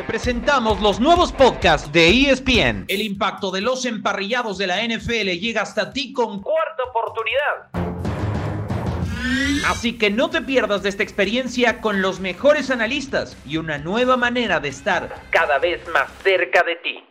Te presentamos los nuevos podcasts de ESPN. El impacto de los emparrillados de la NFL llega hasta ti con cuarta oportunidad. Así que no te pierdas de esta experiencia con los mejores analistas y una nueva manera de estar cada vez más cerca de ti.